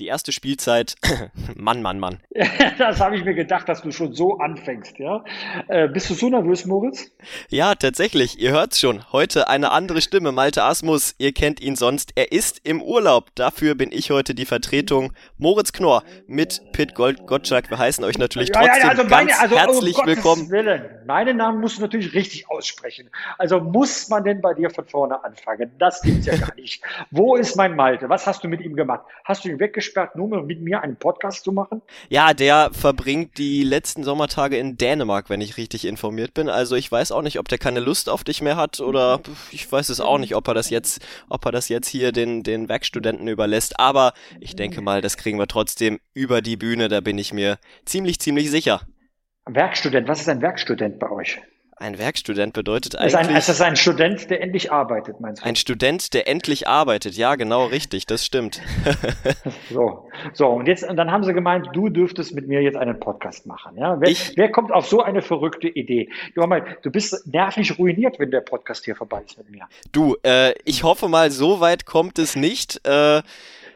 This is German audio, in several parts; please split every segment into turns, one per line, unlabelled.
Die erste Spielzeit, Mann, Mann, Mann.
das habe ich mir gedacht, dass du schon so anfängst, ja. Äh, bist du so nervös, Moritz?
Ja, tatsächlich. Ihr hört's schon. Heute eine andere Stimme. Malte Asmus, ihr kennt ihn sonst. Er ist im Urlaub. Dafür bin ich heute die Vertretung. Moritz Knorr mit Pit Gold Gottschalk. Wir heißen euch natürlich trotzdem ja, ja, also meine, ganz also, herzlich um willkommen.
Willen. Meinen Namen musst du natürlich richtig aussprechen. Also muss man denn bei dir von vorne anfangen? Das gibt's ja gar nicht. Wo ist mein Malte? Was hast du mit ihm gemacht? Hast du ihn weggeschickt? Eingesperrt, nur um mit mir einen Podcast zu machen?
Ja, der verbringt die letzten Sommertage in Dänemark, wenn ich richtig informiert bin. Also ich weiß auch nicht, ob der keine Lust auf dich mehr hat oder ich weiß es auch nicht, ob er das jetzt, ob er das jetzt hier den, den Werkstudenten überlässt. Aber ich denke mal, das kriegen wir trotzdem über die Bühne, da bin ich mir ziemlich, ziemlich sicher.
Werkstudent, was ist ein Werkstudent bei euch?
Ein Werkstudent bedeutet eigentlich.
Ist ein, ist das ein Student, der endlich arbeitet, meinst du?
Ein Student, der endlich arbeitet, ja, genau, richtig, das stimmt.
so, so, und jetzt, und dann haben sie gemeint, du dürftest mit mir jetzt einen Podcast machen, ja? Wer, ich, wer kommt auf so eine verrückte Idee? Du, mal, du bist nervlich ruiniert, wenn der Podcast hier vorbei ist mit mir.
Du, äh, ich hoffe mal, so weit kommt es nicht. Äh,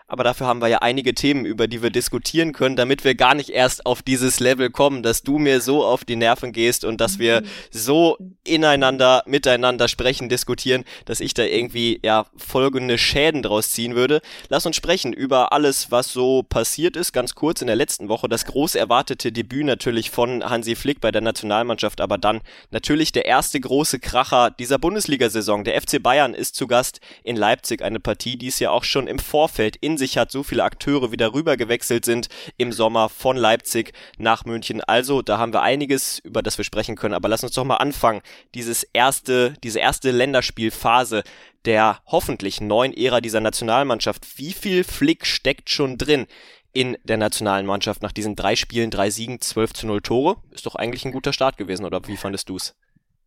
aber dafür haben wir ja einige Themen, über die wir diskutieren können, damit wir gar nicht erst auf dieses Level kommen, dass du mir so auf die Nerven gehst und dass wir so ineinander, miteinander sprechen, diskutieren, dass ich da irgendwie ja folgende Schäden draus ziehen würde. Lass uns sprechen über alles, was so passiert ist, ganz kurz in der letzten Woche. Das groß erwartete Debüt natürlich von Hansi Flick bei der Nationalmannschaft, aber dann natürlich der erste große Kracher dieser Bundesliga-Saison. Der FC Bayern ist zu Gast in Leipzig, eine Partie, die es ja auch schon im Vorfeld in sich hat, so viele Akteure wieder rüber gewechselt sind im Sommer von Leipzig nach München. Also, da haben wir einiges, über das wir sprechen können. Aber lass uns doch mal anfangen. Dieses erste, diese erste Länderspielphase der hoffentlich neuen Ära dieser Nationalmannschaft. Wie viel Flick steckt schon drin? in der nationalen Mannschaft nach diesen drei Spielen, drei Siegen, 12 zu 0 Tore. Ist doch eigentlich ein guter Start gewesen, oder wie fandest du's?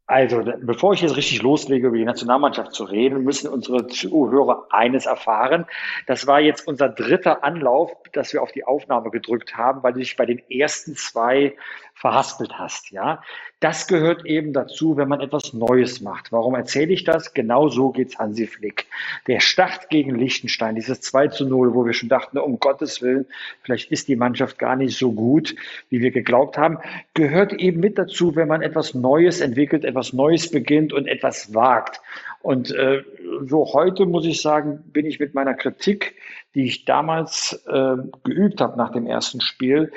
Also, bevor ich jetzt richtig loslege, über die Nationalmannschaft zu reden, müssen unsere Zuhörer eines erfahren. Das war jetzt unser dritter Anlauf, dass wir auf die Aufnahme gedrückt haben, weil du dich bei den ersten zwei verhaspelt hast, ja. Das gehört eben dazu, wenn man etwas Neues macht. Warum erzähle ich das? Genau so geht's Hansi Flick. Der Start gegen Liechtenstein, dieses 2 zu 0, wo wir schon dachten, um Gottes Willen, vielleicht ist die Mannschaft gar nicht so gut, wie wir geglaubt haben, gehört eben mit dazu, wenn man etwas Neues entwickelt, etwas Neues beginnt und etwas wagt. Und äh, so heute muss ich sagen, bin ich mit meiner Kritik, die ich damals äh, geübt habe nach dem ersten Spiel,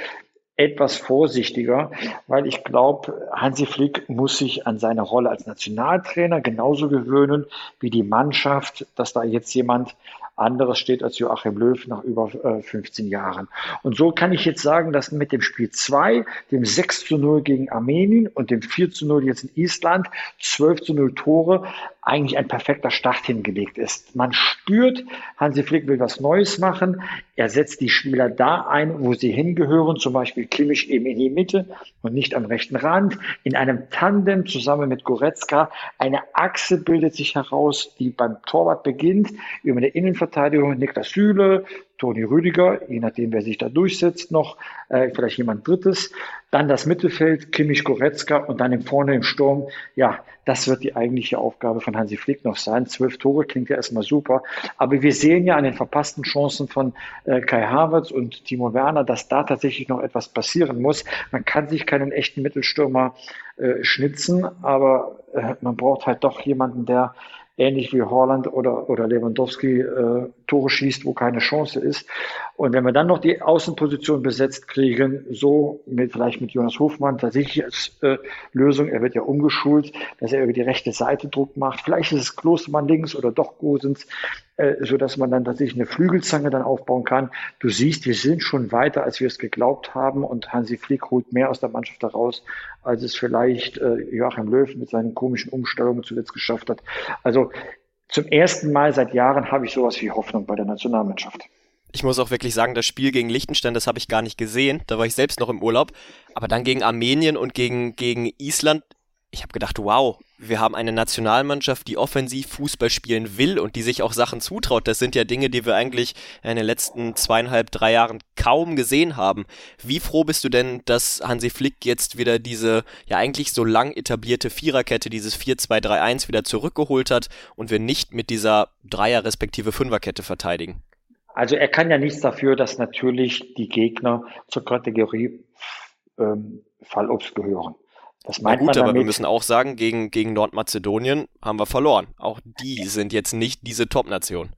etwas vorsichtiger, weil ich glaube, Hansi Flick muss sich an seine Rolle als Nationaltrainer genauso gewöhnen wie die Mannschaft, dass da jetzt jemand anderes steht als Joachim Löw nach über äh, 15 Jahren. Und so kann ich jetzt sagen, dass mit dem Spiel 2, dem 6 zu 0 gegen Armenien und dem 4 zu 0 jetzt in Island, 12 zu 0 Tore, eigentlich ein perfekter Start hingelegt ist. Man spürt, Hansi Flick will was Neues machen. Er setzt die Spieler da ein, wo sie hingehören, zum Beispiel Kimmich eben in die Mitte und nicht am rechten Rand. In einem Tandem zusammen mit Goretzka. Eine Achse bildet sich heraus, die beim Torwart beginnt, über eine Innenverteidigung Niklas Süle, Toni Rüdiger, je nachdem, wer sich da durchsetzt, noch äh, vielleicht jemand Drittes. Dann das Mittelfeld, Kimmich, Goretzka und dann im vorne im Sturm. Ja, das wird die eigentliche Aufgabe von Hansi Flick noch sein. Zwölf Tore klingt ja erstmal super. Aber wir sehen ja an den verpassten Chancen von äh, Kai Havertz und Timo Werner, dass da tatsächlich noch etwas passieren muss. Man kann sich keinen echten Mittelstürmer äh, schnitzen, aber äh, man braucht halt doch jemanden, der ähnlich wie Holland oder, oder Lewandowski äh, Tore schießt, wo keine Chance ist. Und wenn wir dann noch die Außenposition besetzt kriegen, so mit vielleicht mit Jonas Hofmann tatsächlich als äh, Lösung, er wird ja umgeschult, dass er über die rechte Seite Druck macht. Vielleicht ist es Klostermann links oder doch Gosens, äh, so dass man dann tatsächlich eine Flügelzange dann aufbauen kann. Du siehst, wir sind schon weiter, als wir es geglaubt haben und Hansi Flick holt mehr aus der Mannschaft heraus, als es vielleicht äh, Joachim Löw mit seinen komischen Umstellungen zuletzt geschafft hat. Also zum ersten Mal seit Jahren habe ich sowas wie Hoffnung bei der Nationalmannschaft.
Ich muss auch wirklich sagen, das Spiel gegen Liechtenstein, das habe ich gar nicht gesehen. Da war ich selbst noch im Urlaub. Aber dann gegen Armenien und gegen, gegen Island, ich habe gedacht, wow, wir haben eine Nationalmannschaft, die offensiv Fußball spielen will und die sich auch Sachen zutraut. Das sind ja Dinge, die wir eigentlich in den letzten zweieinhalb, drei Jahren kaum gesehen haben. Wie froh bist du denn, dass Hansi Flick jetzt wieder diese ja eigentlich so lang etablierte Viererkette, dieses 4-2-3-1 wieder zurückgeholt hat und wir nicht mit dieser Dreier- respektive Fünferkette verteidigen?
Also er kann ja nichts dafür, dass natürlich die Gegner zur Kategorie ähm, Fallobst gehören.
Das meint Na gut, aber wir müssen auch sagen, gegen, gegen Nordmazedonien haben wir verloren. Auch die sind jetzt nicht diese Top-Nation.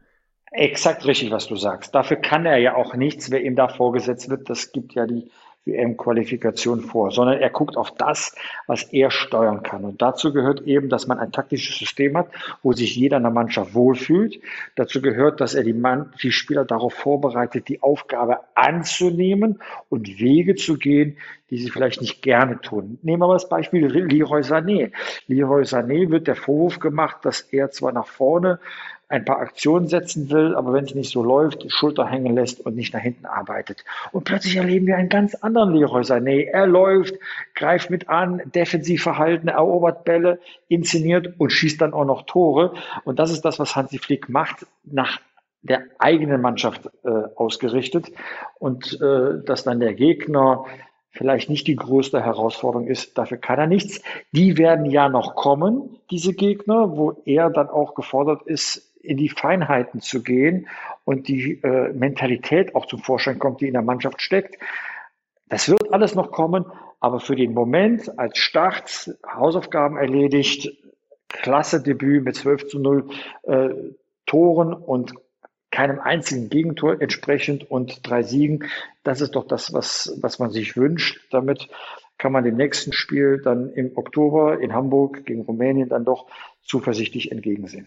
Exakt richtig, was du sagst. Dafür kann er ja auch nichts, wer ihm da vorgesetzt wird. Das gibt ja die WM-Qualifikation vor, sondern er guckt auf das, was er steuern kann. Und dazu gehört eben, dass man ein taktisches System hat, wo sich jeder in der Mannschaft wohlfühlt. Dazu gehört, dass er die, Mann, die Spieler darauf vorbereitet, die Aufgabe anzunehmen und Wege zu gehen, die sie vielleicht nicht gerne tun. Nehmen wir mal das Beispiel Leroy Sané. Leroy Sané wird der Vorwurf gemacht, dass er zwar nach vorne ein paar Aktionen setzen will, aber wenn es nicht so läuft, Schulter hängen lässt und nicht nach hinten arbeitet. Und plötzlich erleben wir einen ganz anderen Leroy Sané. Er läuft, greift mit an, defensiv verhalten, erobert Bälle, inszeniert und schießt dann auch noch Tore. Und das ist das, was Hansi Flick macht, nach der eigenen Mannschaft äh, ausgerichtet. Und äh, dass dann der Gegner vielleicht nicht die größte Herausforderung ist, dafür kann er nichts. Die werden ja noch kommen, diese Gegner, wo er dann auch gefordert ist, in die Feinheiten zu gehen und die äh, Mentalität auch zum Vorschein kommt, die in der Mannschaft steckt. Das wird alles noch kommen, aber für den Moment als Start Hausaufgaben erledigt, klasse Debüt mit 12 zu 0 äh, Toren und keinem einzigen Gegentor entsprechend und drei Siegen. Das ist doch das, was, was man sich wünscht. Damit kann man dem nächsten Spiel dann im Oktober in Hamburg gegen Rumänien dann doch zuversichtlich entgegensehen.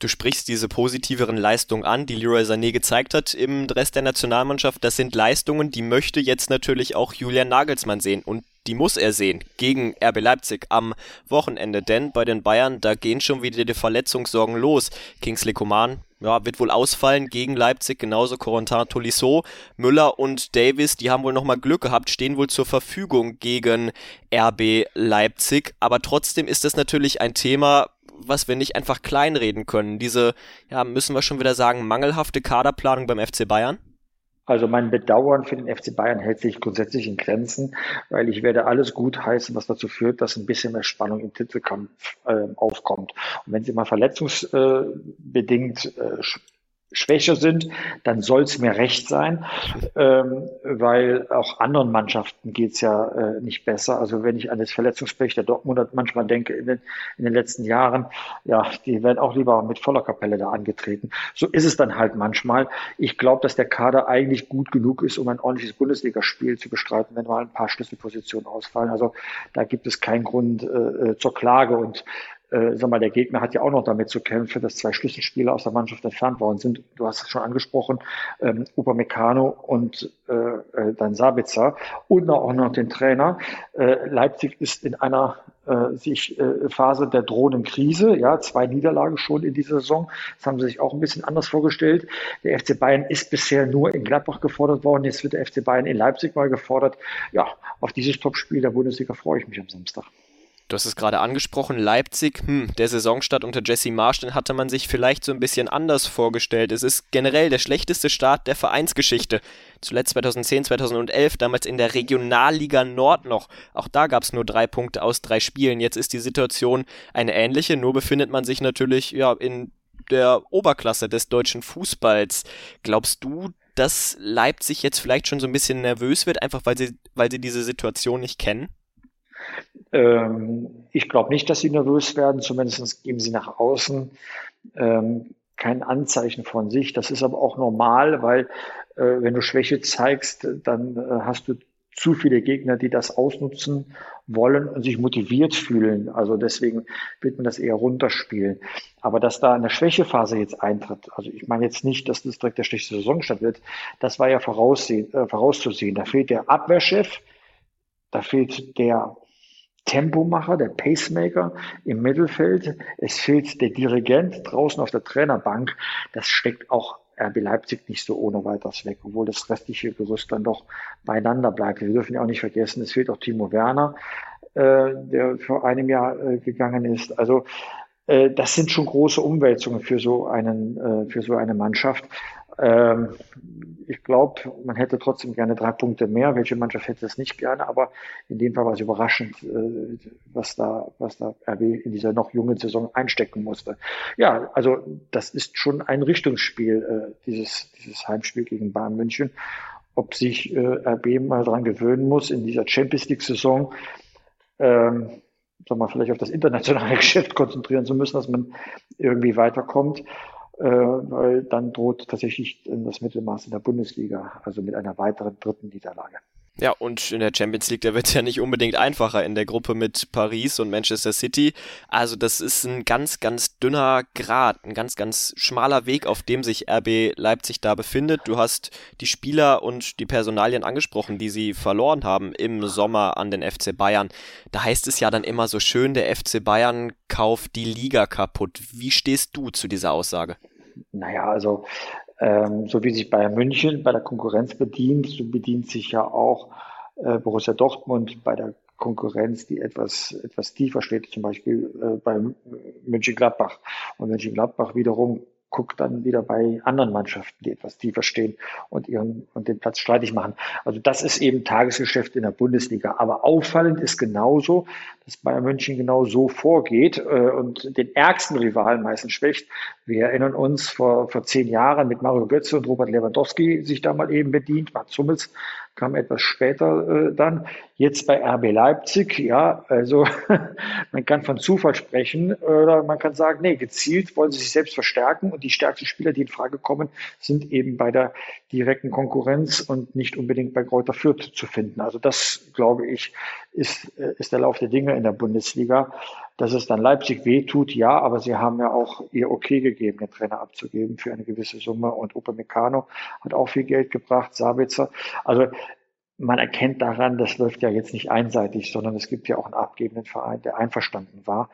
Du sprichst diese positiveren Leistungen an, die Leroy Sané gezeigt hat im Rest der Nationalmannschaft. Das sind Leistungen, die möchte jetzt natürlich auch Julian Nagelsmann sehen und die muss er sehen gegen RB Leipzig am Wochenende, denn bei den Bayern, da gehen schon wieder die Verletzungssorgen los. Kingsley Coman ja, wird wohl ausfallen gegen Leipzig, genauso Corentin Tolisso. Müller und Davis, die haben wohl nochmal Glück gehabt, stehen wohl zur Verfügung gegen RB Leipzig. Aber trotzdem ist das natürlich ein Thema, was wir nicht einfach kleinreden können. Diese, ja, müssen wir schon wieder sagen, mangelhafte Kaderplanung beim FC Bayern?
Also mein Bedauern für den FC Bayern hält sich grundsätzlich in Grenzen, weil ich werde alles gut heißen, was dazu führt, dass ein bisschen mehr Spannung im Titelkampf äh, aufkommt. Und wenn sie mal verletzungsbedingt äh, schwächer sind, dann soll es mir recht sein, ähm, weil auch anderen Mannschaften geht's ja äh, nicht besser. Also wenn ich an das Verletzungspech der Dortmunder manchmal denke in den, in den letzten Jahren, ja, die werden auch lieber mit voller Kapelle da angetreten. So ist es dann halt manchmal. Ich glaube, dass der Kader eigentlich gut genug ist, um ein ordentliches Bundesligaspiel zu bestreiten, wenn mal ein paar Schlüsselpositionen ausfallen. Also da gibt es keinen Grund äh, äh zur Klage und äh, sag mal, der Gegner hat ja auch noch damit zu kämpfen, dass zwei Schlüsselspieler aus der Mannschaft entfernt worden sind. Du hast es schon angesprochen, ähm, Upamecano und äh, äh, dann Sabitzer und auch noch den Trainer. Äh, Leipzig ist in einer äh, sich äh, Phase der drohenden Krise, ja, zwei Niederlagen schon in dieser Saison. Das haben sie sich auch ein bisschen anders vorgestellt. Der FC Bayern ist bisher nur in Gladbach gefordert worden. Jetzt wird der FC Bayern in Leipzig mal gefordert. Ja, auf dieses Topspiel der Bundesliga freue ich mich am Samstag.
Du hast es gerade angesprochen, Leipzig, hm, der Saisonstart unter Jesse Marsch, den hatte man sich vielleicht so ein bisschen anders vorgestellt. Es ist generell der schlechteste Start der Vereinsgeschichte. Zuletzt 2010, 2011, damals in der Regionalliga Nord noch. Auch da gab es nur drei Punkte aus drei Spielen. Jetzt ist die Situation eine ähnliche, nur befindet man sich natürlich ja in der Oberklasse des deutschen Fußballs. Glaubst du, dass Leipzig jetzt vielleicht schon so ein bisschen nervös wird, einfach weil sie, weil sie diese Situation nicht kennen?
Ähm, ich glaube nicht, dass sie nervös werden, zumindest geben sie nach außen ähm, kein Anzeichen von sich. Das ist aber auch normal, weil äh, wenn du Schwäche zeigst, dann äh, hast du zu viele Gegner, die das ausnutzen wollen und sich motiviert fühlen. Also deswegen wird man das eher runterspielen. Aber dass da eine Schwächephase jetzt eintritt, also ich meine jetzt nicht, dass das direkt der schlechteste Saisonstart wird, das war ja voraussehen, äh, vorauszusehen. Da fehlt der Abwehrchef, da fehlt der Tempomacher, der Pacemaker im Mittelfeld. Es fehlt der Dirigent draußen auf der Trainerbank. Das steckt auch RB Leipzig nicht so ohne weiteres weg, obwohl das restliche Gerüst dann doch beieinander bleibt. Wir dürfen ja auch nicht vergessen, es fehlt auch Timo Werner, äh, der vor einem Jahr äh, gegangen ist. Also äh, das sind schon große Umwälzungen für so einen, äh, für so eine Mannschaft. Ähm, ich glaube, man hätte trotzdem gerne drei Punkte mehr. Welche Mannschaft hätte es nicht gerne? Aber in dem Fall war es überraschend, äh, was da, was da RB in dieser noch jungen Saison einstecken musste. Ja, also das ist schon ein Richtungsspiel, dieses, dieses Heimspiel gegen Bayern München. Ob sich RB mal dran gewöhnen muss in dieser Champions League Saison, ähm, sag mal, vielleicht auf das internationale Geschäft konzentrieren zu müssen, dass man irgendwie weiterkommt, äh, weil dann droht tatsächlich das Mittelmaß in der Bundesliga, also mit einer weiteren dritten Niederlage.
Ja, und in der Champions League, da wird ja nicht unbedingt einfacher in der Gruppe mit Paris und Manchester City. Also das ist ein ganz, ganz dünner Grad, ein ganz, ganz schmaler Weg, auf dem sich RB Leipzig da befindet. Du hast die Spieler und die Personalien angesprochen, die sie verloren haben im Sommer an den FC Bayern. Da heißt es ja dann immer so schön, der FC Bayern kauft die Liga kaputt. Wie stehst du zu dieser Aussage?
Naja, also ähm, so wie sich Bayern München bei der Konkurrenz bedient, so bedient sich ja auch äh, Borussia Dortmund bei der Konkurrenz, die etwas, etwas tiefer steht, zum Beispiel äh, bei Mönchengladbach. Und Mönchengladbach wiederum guckt dann wieder bei anderen Mannschaften, die etwas tiefer stehen und ihren und den Platz streitig machen. Also das ist eben Tagesgeschäft in der Bundesliga. Aber auffallend ist genauso, dass Bayern München genau so vorgeht äh, und den ärgsten Rivalen meistens schwächt. Wir erinnern uns vor, vor zehn Jahren mit Mario Götze und Robert Lewandowski sich da mal eben bedient. Mats Hummels kam etwas später äh, dann. Jetzt bei RB Leipzig, ja, also man kann von Zufall sprechen oder man kann sagen, nee, gezielt wollen sie sich selbst verstärken und die stärksten Spieler, die in Frage kommen, sind eben bei der direkten Konkurrenz und nicht unbedingt bei Kräuter Fürth zu finden. Also das, glaube ich, ist, äh, ist der Lauf der Dinge in der Bundesliga. Dass es dann Leipzig wehtut, ja, aber sie haben ja auch ihr Okay gegeben, den Trainer abzugeben für eine gewisse Summe. Und Upamecano hat auch viel Geld gebracht, Sabitzer. Also man erkennt daran, das läuft ja jetzt nicht einseitig, sondern es gibt ja auch einen abgebenden Verein, der einverstanden war.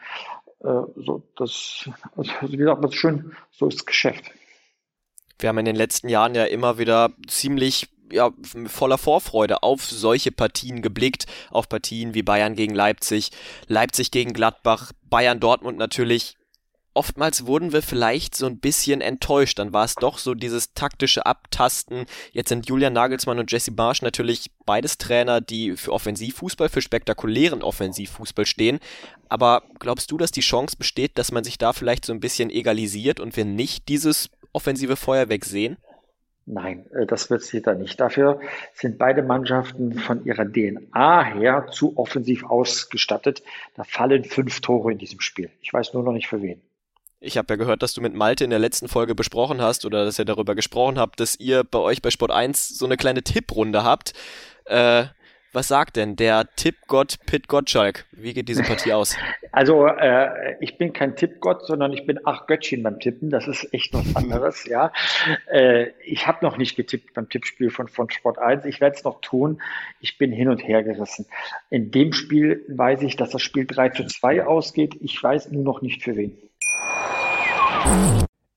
Äh, so, das, also wie gesagt, das ist schön, so ist das Geschäft.
Wir haben in den letzten Jahren ja immer wieder ziemlich ja, voller Vorfreude auf solche Partien geblickt, auf Partien wie Bayern gegen Leipzig, Leipzig gegen Gladbach, Bayern Dortmund natürlich. Oftmals wurden wir vielleicht so ein bisschen enttäuscht. Dann war es doch so dieses taktische Abtasten. Jetzt sind Julian Nagelsmann und Jesse Marsch natürlich beides Trainer, die für Offensivfußball, für spektakulären Offensivfußball stehen. Aber glaubst du, dass die Chance besteht, dass man sich da vielleicht so ein bisschen egalisiert und wir nicht dieses offensive Feuerwerk sehen?
Nein, äh, das wird sie da nicht. Dafür sind beide Mannschaften von ihrer DNA her zu offensiv ausgestattet. Da fallen fünf Tore in diesem Spiel. Ich weiß nur noch nicht für wen.
Ich habe ja gehört, dass du mit Malte in der letzten Folge besprochen hast oder dass ihr darüber gesprochen habt, dass ihr bei euch bei Sport 1 so eine kleine Tipprunde habt. Äh, was sagt denn der Tippgott Pit Gottschalk? Wie geht diese Partie aus?
Also äh, ich bin kein Tippgott, sondern ich bin ach Göttchen beim Tippen. Das ist echt was anderes, ja. Äh, ich habe noch nicht getippt beim Tippspiel von, von Sport 1. Ich werde es noch tun. Ich bin hin und her gerissen. In dem Spiel weiß ich, dass das Spiel 3 zu 2 ausgeht. Ich weiß nur noch nicht für wen.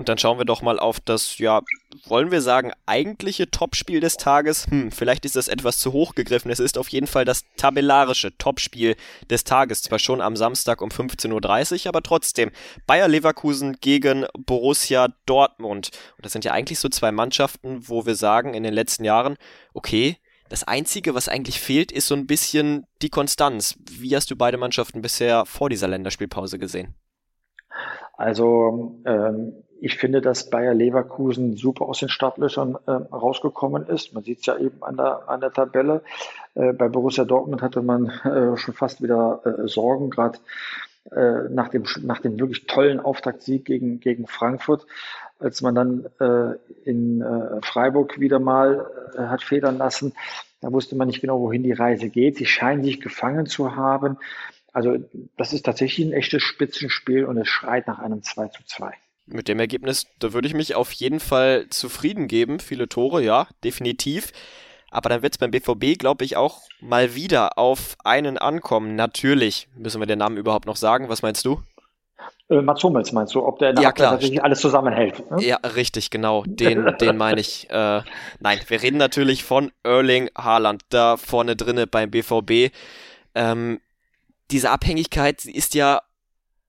Und dann schauen wir doch mal auf das, ja, wollen wir sagen, eigentliche Topspiel des Tages. Hm, vielleicht ist das etwas zu hoch gegriffen. Es ist auf jeden Fall das tabellarische Topspiel des Tages. Zwar schon am Samstag um 15.30 Uhr, aber trotzdem. Bayer Leverkusen gegen Borussia Dortmund. Und das sind ja eigentlich so zwei Mannschaften, wo wir sagen, in den letzten Jahren, okay, das Einzige, was eigentlich fehlt, ist so ein bisschen die Konstanz. Wie hast du beide Mannschaften bisher vor dieser Länderspielpause gesehen?
Also ähm, ich finde, dass Bayer Leverkusen super aus den Startlöchern äh, rausgekommen ist. Man sieht es ja eben an der, an der Tabelle. Äh, bei Borussia Dortmund hatte man äh, schon fast wieder äh, Sorgen, gerade äh, nach, dem, nach dem wirklich tollen Auftaktsieg gegen, gegen Frankfurt. als man dann äh, in Freiburg wieder mal hat federn lassen. Da wusste man nicht genau, wohin die Reise geht. Sie scheinen sich gefangen zu haben. Also das ist tatsächlich ein echtes Spitzenspiel und es schreit nach einem 2 zu 2.
Mit dem Ergebnis, da würde ich mich auf jeden Fall zufrieden geben. Viele Tore, ja, definitiv. Aber dann wird es beim BVB, glaube ich, auch mal wieder auf einen ankommen. Natürlich müssen wir den Namen überhaupt noch sagen. Was meinst du?
Äh, Mats Hummels meinst du, ob der
ja, klar.
tatsächlich alles zusammenhält?
Ne? Ja, richtig, genau. Den, den meine ich. Äh, nein, wir reden natürlich von Erling Haaland, da vorne drinne beim BVB. Ähm, diese Abhängigkeit ist ja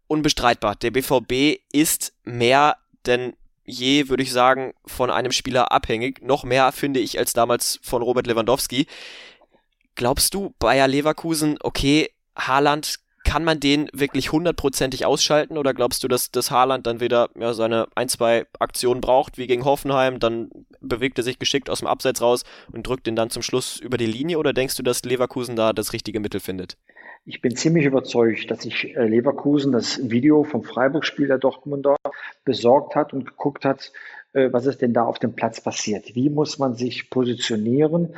unbestreitbar. Der BVB ist mehr denn je, würde ich sagen, von einem Spieler abhängig. Noch mehr, finde ich, als damals von Robert Lewandowski. Glaubst du, Bayer Leverkusen, okay, Haaland, kann man den wirklich hundertprozentig ausschalten oder glaubst du, dass, dass Haaland dann wieder ja, seine ein, zwei Aktionen braucht, wie gegen Hoffenheim, dann bewegt er sich geschickt aus dem Abseits raus und drückt ihn dann zum Schluss über die Linie oder denkst du, dass Leverkusen da das richtige Mittel findet?
Ich bin ziemlich überzeugt, dass sich äh, Leverkusen das Video vom Freiburg-Spiel der Dortmunder besorgt hat und geguckt hat, äh, was ist denn da auf dem Platz passiert? Wie muss man sich positionieren?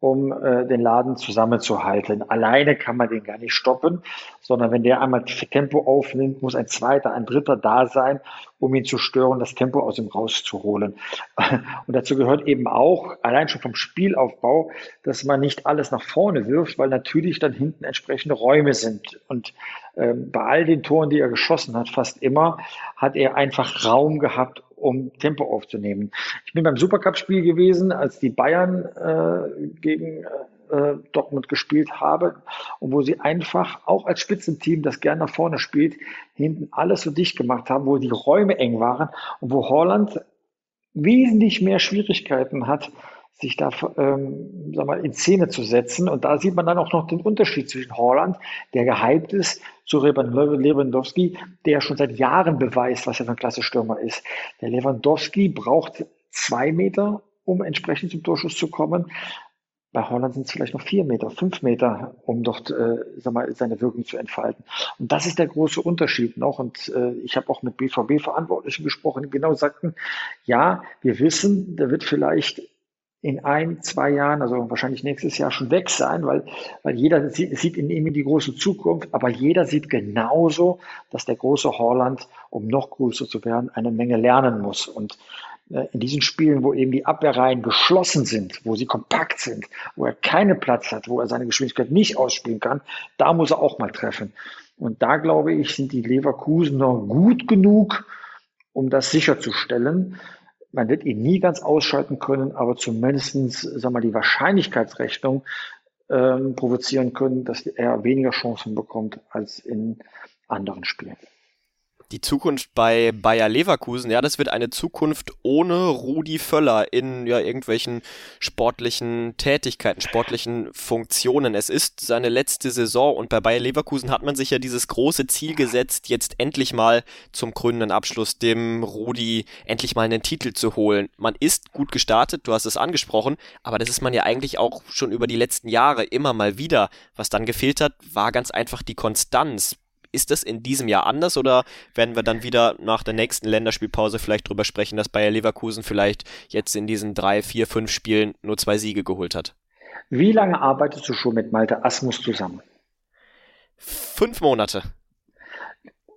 Um äh, den Laden zusammenzuhalten. Alleine kann man den gar nicht stoppen, sondern wenn der einmal Tempo aufnimmt, muss ein zweiter, ein dritter da sein, um ihn zu stören, das Tempo aus ihm rauszuholen. Und dazu gehört eben auch, allein schon vom Spielaufbau, dass man nicht alles nach vorne wirft, weil natürlich dann hinten entsprechende Räume sind. Und ähm, bei all den Toren, die er geschossen hat, fast immer, hat er einfach Raum gehabt, um Tempo aufzunehmen. Ich bin beim Supercup-Spiel gewesen, als die Bayern äh, gegen äh, Dortmund gespielt haben und wo sie einfach auch als Spitzenteam, das gern nach vorne spielt, hinten alles so dicht gemacht haben, wo die Räume eng waren und wo Holland wesentlich mehr Schwierigkeiten hat, sich da ähm, sag mal, in Szene zu setzen. Und da sieht man dann auch noch den Unterschied zwischen Holland, der gehypt ist, zu Lewandowski, der schon seit Jahren beweist, was er für ein klasse Stürmer ist. Der Lewandowski braucht zwei Meter, um entsprechend zum Torschuss zu kommen. Bei Holland sind es vielleicht noch vier Meter, fünf Meter, um dort äh, sag mal, seine Wirkung zu entfalten. Und das ist der große Unterschied noch. Und äh, ich habe auch mit BVB-Verantwortlichen gesprochen, die genau sagten, ja, wir wissen, der wird vielleicht in ein, zwei Jahren, also wahrscheinlich nächstes Jahr schon weg sein, weil, weil jeder sieht, sieht in ihm die große Zukunft, aber jeder sieht genauso, dass der große Holland, um noch größer zu werden, eine Menge lernen muss. Und äh, in diesen Spielen, wo eben die Abwehrreihen geschlossen sind, wo sie kompakt sind, wo er keinen Platz hat, wo er seine Geschwindigkeit nicht ausspielen kann, da muss er auch mal treffen. Und da glaube ich, sind die Leverkusener gut genug, um das sicherzustellen man wird ihn nie ganz ausschalten können, aber zumindestens, sag mal, die Wahrscheinlichkeitsrechnung ähm, provozieren können, dass er weniger Chancen bekommt als in anderen Spielen
die Zukunft bei Bayer Leverkusen, ja, das wird eine Zukunft ohne Rudi Völler in ja irgendwelchen sportlichen Tätigkeiten, sportlichen Funktionen. Es ist seine letzte Saison und bei Bayer Leverkusen hat man sich ja dieses große Ziel gesetzt, jetzt endlich mal zum krönenden Abschluss dem Rudi endlich mal einen Titel zu holen. Man ist gut gestartet, du hast es angesprochen, aber das ist man ja eigentlich auch schon über die letzten Jahre immer mal wieder. Was dann gefehlt hat, war ganz einfach die Konstanz. Ist das in diesem Jahr anders oder werden wir dann wieder nach der nächsten Länderspielpause vielleicht drüber sprechen, dass Bayer Leverkusen vielleicht jetzt in diesen drei, vier, fünf Spielen nur zwei Siege geholt hat?
Wie lange arbeitest du schon mit Malte Asmus zusammen?
Fünf Monate.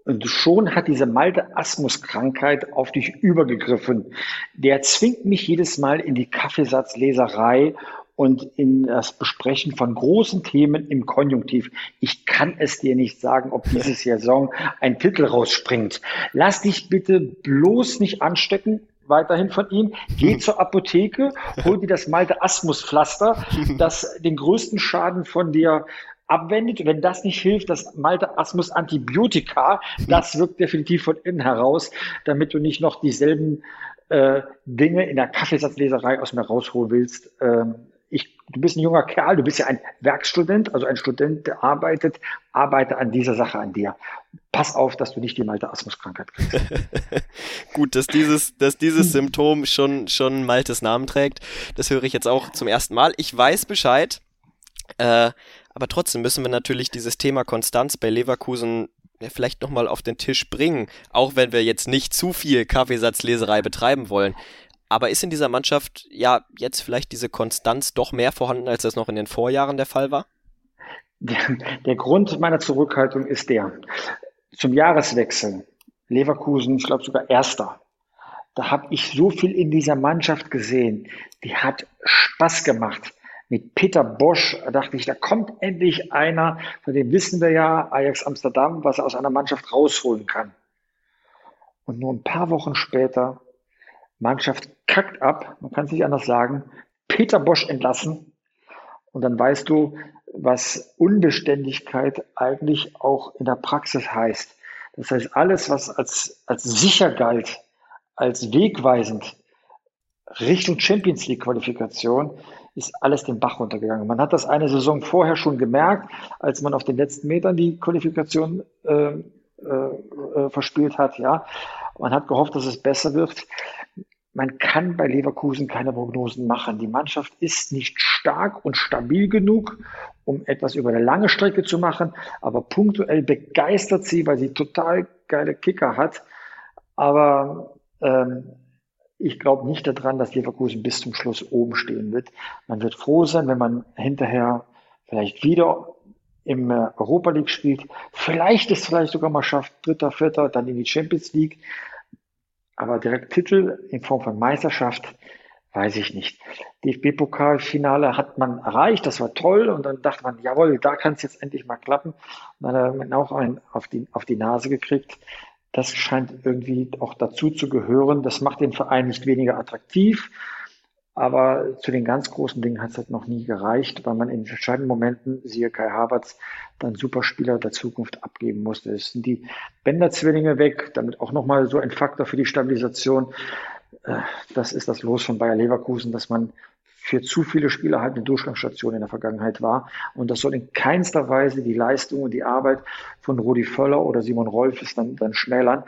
Und schon hat diese Malte-Asmus-Krankheit auf dich übergegriffen. Der zwingt mich jedes Mal in die Kaffeesatzleserei und in das Besprechen von großen Themen im Konjunktiv. Ich kann es dir nicht sagen, ob diese Saison ein Titel rausspringt. Lass dich bitte bloß nicht anstecken weiterhin von ihm. Geh zur Apotheke, hol dir das Malte Asmus Pflaster, das den größten Schaden von dir abwendet. Wenn das nicht hilft, das Malte Asmus Antibiotika, das wirkt definitiv von innen heraus, damit du nicht noch dieselben äh, Dinge in der Kaffeesatzleserei aus mir rausholen willst. Ähm, du bist ein junger Kerl, du bist ja ein Werkstudent, also ein Student, der arbeitet, arbeite an dieser Sache an dir. Pass auf, dass du nicht die Malte Asmus-Krankheit kriegst.
Gut, dass dieses, dass dieses Symptom schon, schon Maltes Namen trägt, das höre ich jetzt auch zum ersten Mal. Ich weiß Bescheid, äh, aber trotzdem müssen wir natürlich dieses Thema Konstanz bei Leverkusen vielleicht nochmal auf den Tisch bringen, auch wenn wir jetzt nicht zu viel Kaffeesatzleserei betreiben wollen. Aber ist in dieser Mannschaft ja jetzt vielleicht diese Konstanz doch mehr vorhanden, als das noch in den Vorjahren der Fall war?
Der, der Grund meiner Zurückhaltung ist der, zum Jahreswechsel, Leverkusen, ich glaube sogar Erster, da habe ich so viel in dieser Mannschaft gesehen, die hat Spaß gemacht. Mit Peter Bosch dachte ich, da kommt endlich einer, von dem wissen wir ja, Ajax Amsterdam, was er aus einer Mannschaft rausholen kann. Und nur ein paar Wochen später, Mannschaft kackt ab, man kann es nicht anders sagen, Peter Bosch entlassen. Und dann weißt du, was Unbeständigkeit eigentlich auch in der Praxis heißt. Das heißt, alles, was als, als sicher galt, als wegweisend Richtung Champions League Qualifikation, ist alles den Bach runtergegangen. Man hat das eine Saison vorher schon gemerkt, als man auf den letzten Metern die Qualifikation äh, äh, äh, verspielt hat. Ja, man hat gehofft, dass es besser wird. Man kann bei Leverkusen keine Prognosen machen. Die Mannschaft ist nicht stark und stabil genug, um etwas über eine lange Strecke zu machen, aber punktuell begeistert sie, weil sie total geile Kicker hat. Aber ähm, ich glaube nicht daran, dass Leverkusen bis zum Schluss oben stehen wird. Man wird froh sein, wenn man hinterher vielleicht wieder im äh, Europa League spielt. Vielleicht es vielleicht sogar mal schafft, dritter, vierter, dann in die Champions League. Aber direkt Titel in Form von Meisterschaft, weiß ich nicht. DFB-Pokalfinale hat man erreicht, das war toll. Und dann dachte man, jawohl, da kann es jetzt endlich mal klappen. Und dann hat man auch einen auf die, auf die Nase gekriegt. Das scheint irgendwie auch dazu zu gehören. Das macht den Verein nicht weniger attraktiv. Aber zu den ganz großen Dingen hat es halt noch nie gereicht, weil man in entscheidenden Momenten, siehe Kai Havertz, dann Superspieler der Zukunft abgeben musste. Es sind die Bänderzwillinge weg, damit auch nochmal so ein Faktor für die Stabilisation. Äh, das ist das Los von Bayer Leverkusen, dass man für zu viele Spieler halt eine Durchgangsstation in der Vergangenheit war. Und das soll in keinster Weise die Leistung und die Arbeit von Rudi Völler oder Simon Rolfes dann, dann schmälern.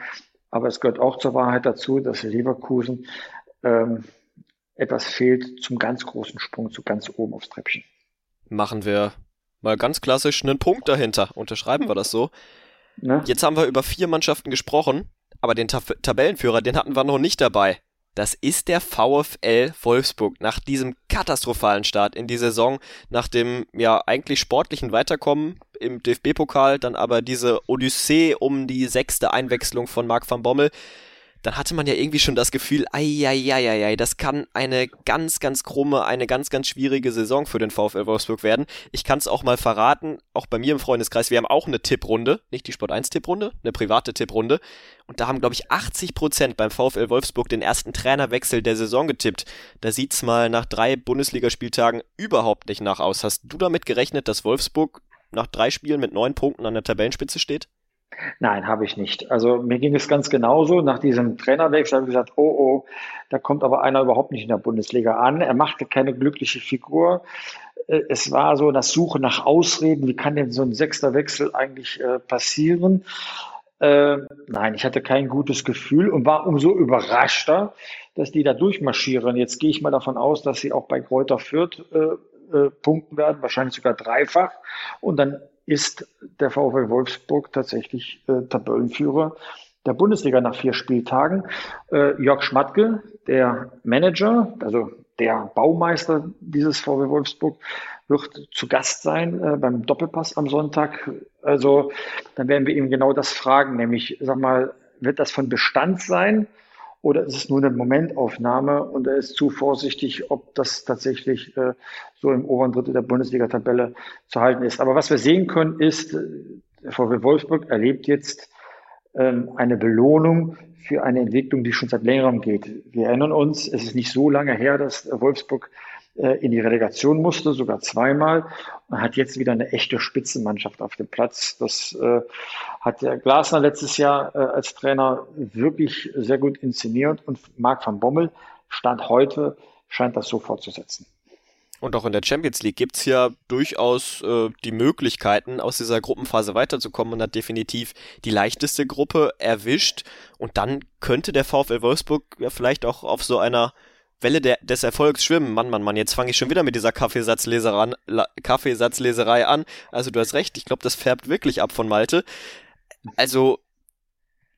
Aber es gehört auch zur Wahrheit dazu, dass Leverkusen ähm, etwas fehlt zum ganz großen Sprung, zu ganz oben aufs Treppchen.
Machen wir mal ganz klassisch einen Punkt dahinter. Unterschreiben wir das so. Ne? Jetzt haben wir über vier Mannschaften gesprochen, aber den Tab Tabellenführer, den hatten wir noch nicht dabei. Das ist der VfL Wolfsburg nach diesem katastrophalen Start in die Saison, nach dem ja eigentlich sportlichen Weiterkommen im DFB-Pokal, dann aber diese Odyssee um die sechste Einwechslung von Marc van Bommel dann hatte man ja irgendwie schon das Gefühl, ei, das kann eine ganz, ganz krumme, eine ganz, ganz schwierige Saison für den VfL Wolfsburg werden. Ich kann es auch mal verraten, auch bei mir im Freundeskreis, wir haben auch eine Tipprunde, nicht die Sport 1 Tipprunde, eine private Tipprunde. Und da haben, glaube ich, 80 Prozent beim VfL Wolfsburg den ersten Trainerwechsel der Saison getippt. Da sieht's mal nach drei Bundesligaspieltagen überhaupt nicht nach aus. Hast du damit gerechnet, dass Wolfsburg nach drei Spielen mit neun Punkten an der Tabellenspitze steht?
Nein, habe ich nicht. Also mir ging es ganz genauso. Nach diesem Trainerwechsel habe ich gesagt, oh oh, da kommt aber einer überhaupt nicht in der Bundesliga an. Er machte keine glückliche Figur. Äh, es war so das Suchen nach Ausreden. Wie kann denn so ein sechster Wechsel eigentlich äh, passieren? Äh, nein, ich hatte kein gutes Gefühl und war umso überraschter, dass die da durchmarschieren. Jetzt gehe ich mal davon aus, dass sie auch bei Kräuter Fürth äh, äh, punkten werden, wahrscheinlich sogar dreifach. Und dann ist der VfL Wolfsburg tatsächlich äh, Tabellenführer der Bundesliga nach vier Spieltagen. Äh, Jörg Schmatke, der Manager, also der Baumeister dieses VW Wolfsburg, wird zu Gast sein äh, beim Doppelpass am Sonntag. Also dann werden wir ihm genau das fragen, nämlich, sag mal, wird das von Bestand sein? Oder ist es nur eine Momentaufnahme und er ist zu vorsichtig, ob das tatsächlich äh, so im oberen Drittel der Bundesliga-Tabelle zu halten ist. Aber was wir sehen können, ist, der VW Wolfsburg erlebt jetzt ähm, eine Belohnung für eine Entwicklung, die schon seit längerem geht. Wir erinnern uns, es ist nicht so lange her, dass Wolfsburg äh, in die Relegation musste, sogar zweimal. Man hat jetzt wieder eine echte Spitzenmannschaft auf dem Platz. Das äh, hat der Glasner letztes Jahr äh, als Trainer wirklich sehr gut inszeniert und Marc van Bommel stand heute, scheint das so fortzusetzen.
Und auch in der Champions League gibt es ja durchaus äh, die Möglichkeiten, aus dieser Gruppenphase weiterzukommen und hat definitiv die leichteste Gruppe erwischt. Und dann könnte der VfL Wolfsburg ja vielleicht auch auf so einer Welle der, des Erfolgs schwimmen. Mann, Mann, Mann, jetzt fange ich schon wieder mit dieser Kaffeesatzleserei an, Kaffeesatzleserei an. Also du hast recht, ich glaube, das färbt wirklich ab von Malte. Also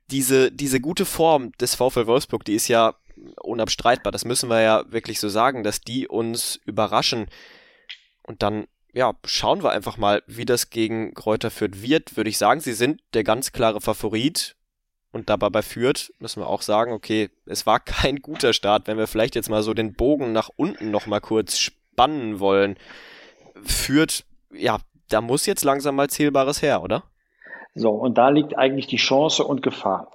diese, diese gute Form des VfL Wolfsburg, die ist ja unabstreitbar. Das müssen wir ja wirklich so sagen, dass die uns überraschen. Und dann, ja, schauen wir einfach mal, wie das gegen Kräuter Fürth wird. Würde ich sagen, sie sind der ganz klare Favorit. Und dabei bei Fürth müssen wir auch sagen, okay, es war kein guter Start, wenn wir vielleicht jetzt mal so den Bogen nach unten noch mal kurz spannen wollen. Fürth, ja, da muss jetzt langsam mal Zählbares her, oder?
So, und da liegt eigentlich die Chance und Gefahr.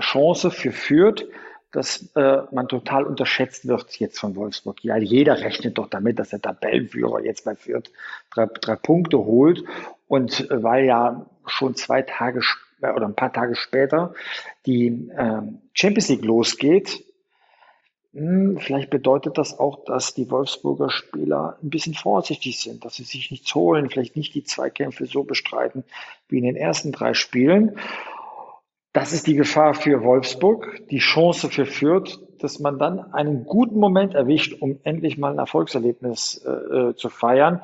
Chance für Fürth, dass äh, man total unterschätzt wird jetzt von Wolfsburg. Ja, jeder rechnet doch damit, dass der Tabellenführer jetzt bei Fürth drei, drei Punkte holt. Und äh, weil ja schon zwei Tage oder ein paar Tage später die äh, Champions League losgeht, hm, Vielleicht bedeutet das auch, dass die Wolfsburger Spieler ein bisschen vorsichtig sind, dass sie sich nichts holen, vielleicht nicht die Zweikämpfe so bestreiten wie in den ersten drei Spielen. Das ist die Gefahr für Wolfsburg, die Chance für Fürth, dass man dann einen guten Moment erwischt, um endlich mal ein Erfolgserlebnis äh, äh zu feiern.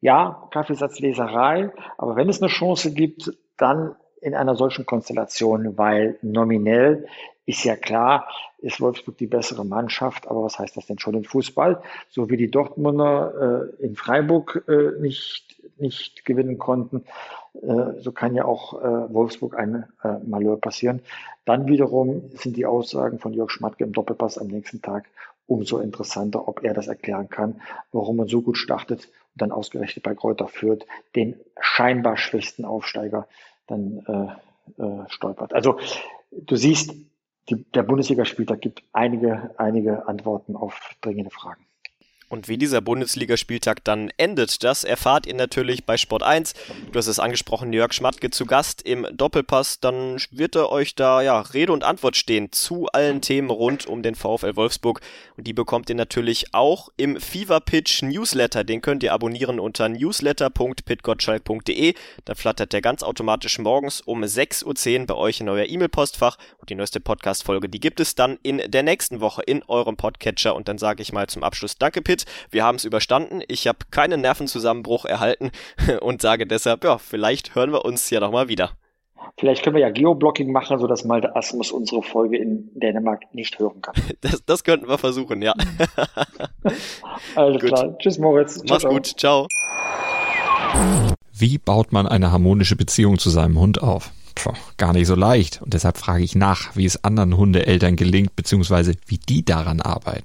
Ja, Kaffeesatzleserei, aber wenn es eine Chance gibt, dann in einer solchen Konstellation, weil nominell ist ja klar, ist Wolfsburg die bessere Mannschaft, aber was heißt das denn schon im Fußball? So wie die Dortmunder äh, in Freiburg äh, nicht, nicht gewinnen konnten, äh, so kann ja auch äh, Wolfsburg ein äh, Malheur passieren. Dann wiederum sind die Aussagen von Jörg Schmatke im Doppelpass am nächsten Tag umso interessanter, ob er das erklären kann, warum man so gut startet und dann ausgerechnet bei Kräuter führt, den scheinbar schwächsten Aufsteiger dann äh, äh, stolpert. Also du siehst, die, der Bundesligaspieltag gibt einige, einige Antworten auf dringende Fragen.
Und wie dieser Bundesligaspieltag dann endet, das erfahrt ihr natürlich bei Sport 1. Du hast es angesprochen, Jörg Schmatke zu Gast im Doppelpass. Dann wird er euch da ja Rede und Antwort stehen zu allen Themen rund um den VfL Wolfsburg. Und die bekommt ihr natürlich auch im Fever Pitch Newsletter. Den könnt ihr abonnieren unter newsletter.pitgottschalk.de. Da flattert der ganz automatisch morgens um 6.10 Uhr bei euch in euer E-Mail-Postfach. Und die neueste Podcast-Folge, die gibt es dann in der nächsten Woche in eurem Podcatcher. Und dann sage ich mal zum Abschluss Danke, Pit. Wir haben es überstanden. Ich habe keinen Nervenzusammenbruch erhalten und sage deshalb, ja, vielleicht hören wir uns ja nochmal wieder.
Vielleicht können wir ja Geoblocking machen, sodass Malte Asmus unsere Folge in Dänemark nicht hören kann.
Das, das könnten wir versuchen, ja.
Alles gut. klar. Tschüss, Moritz.
Ciao, Mach's ciao. gut. Ciao.
Wie baut man eine harmonische Beziehung zu seinem Hund auf? Puh, gar nicht so leicht. Und deshalb frage ich nach, wie es anderen Hundeeltern gelingt, beziehungsweise wie die daran arbeiten.